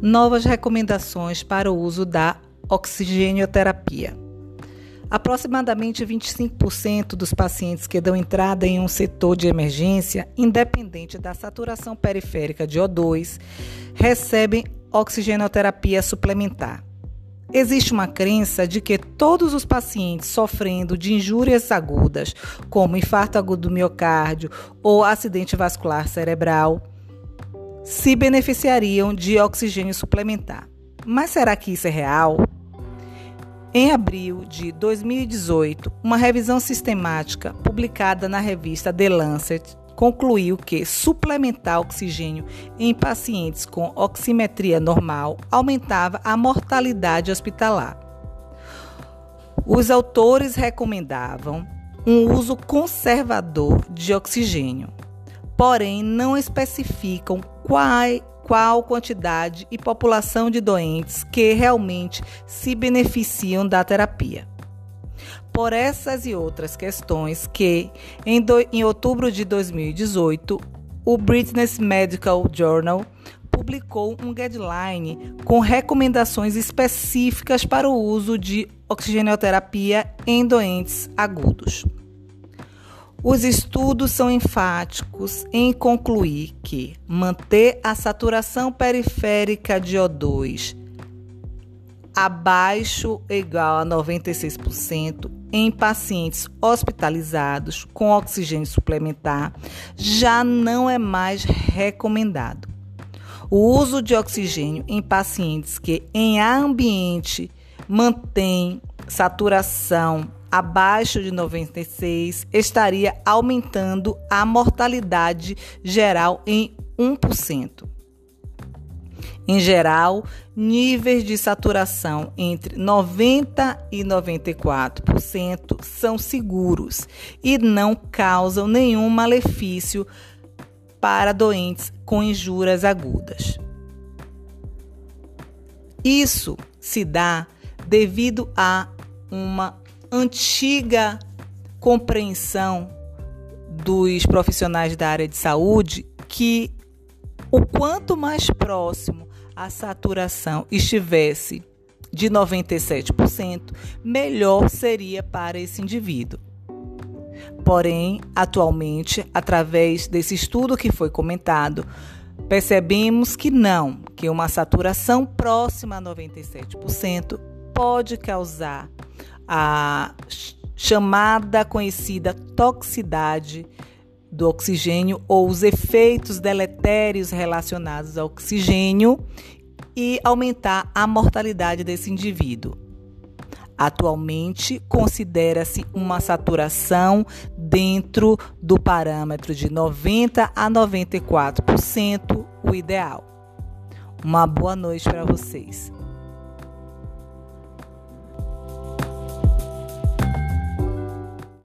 novas recomendações para o uso da oxigênio-terapia. Aproximadamente 25% dos pacientes que dão entrada em um setor de emergência, independente da saturação periférica de O2, recebem oxigenoterapia suplementar. Existe uma crença de que todos os pacientes sofrendo de injúrias agudas, como infarto agudo do miocárdio ou acidente vascular cerebral, se beneficiariam de oxigênio suplementar. Mas será que isso é real? Em abril de 2018, uma revisão sistemática publicada na revista The Lancet concluiu que suplementar oxigênio em pacientes com oximetria normal aumentava a mortalidade hospitalar. Os autores recomendavam um uso conservador de oxigênio, porém não especificam qual, qual quantidade e população de doentes que realmente se beneficiam da terapia. Por essas e outras questões que, em, do, em outubro de 2018, o British Medical Journal publicou um guideline com recomendações específicas para o uso de oxigenoterapia em doentes agudos. Os estudos são enfáticos em concluir que manter a saturação periférica de O2 abaixo ou igual a 96% em pacientes hospitalizados com oxigênio suplementar já não é mais recomendado. O uso de oxigênio em pacientes que em ambiente mantém saturação abaixo de 96 estaria aumentando a mortalidade geral em 1%. Em geral, níveis de saturação entre 90 e 94% são seguros e não causam nenhum malefício para doentes com injúrias agudas. Isso se dá devido a uma antiga compreensão dos profissionais da área de saúde que o quanto mais próximo a saturação estivesse de 97%, melhor seria para esse indivíduo. Porém, atualmente, através desse estudo que foi comentado, percebemos que não, que uma saturação próxima a 97% pode causar a chamada conhecida toxicidade do oxigênio ou os efeitos deletérios relacionados ao oxigênio e aumentar a mortalidade desse indivíduo. Atualmente, considera-se uma saturação dentro do parâmetro de 90 a 94% o ideal. Uma boa noite para vocês.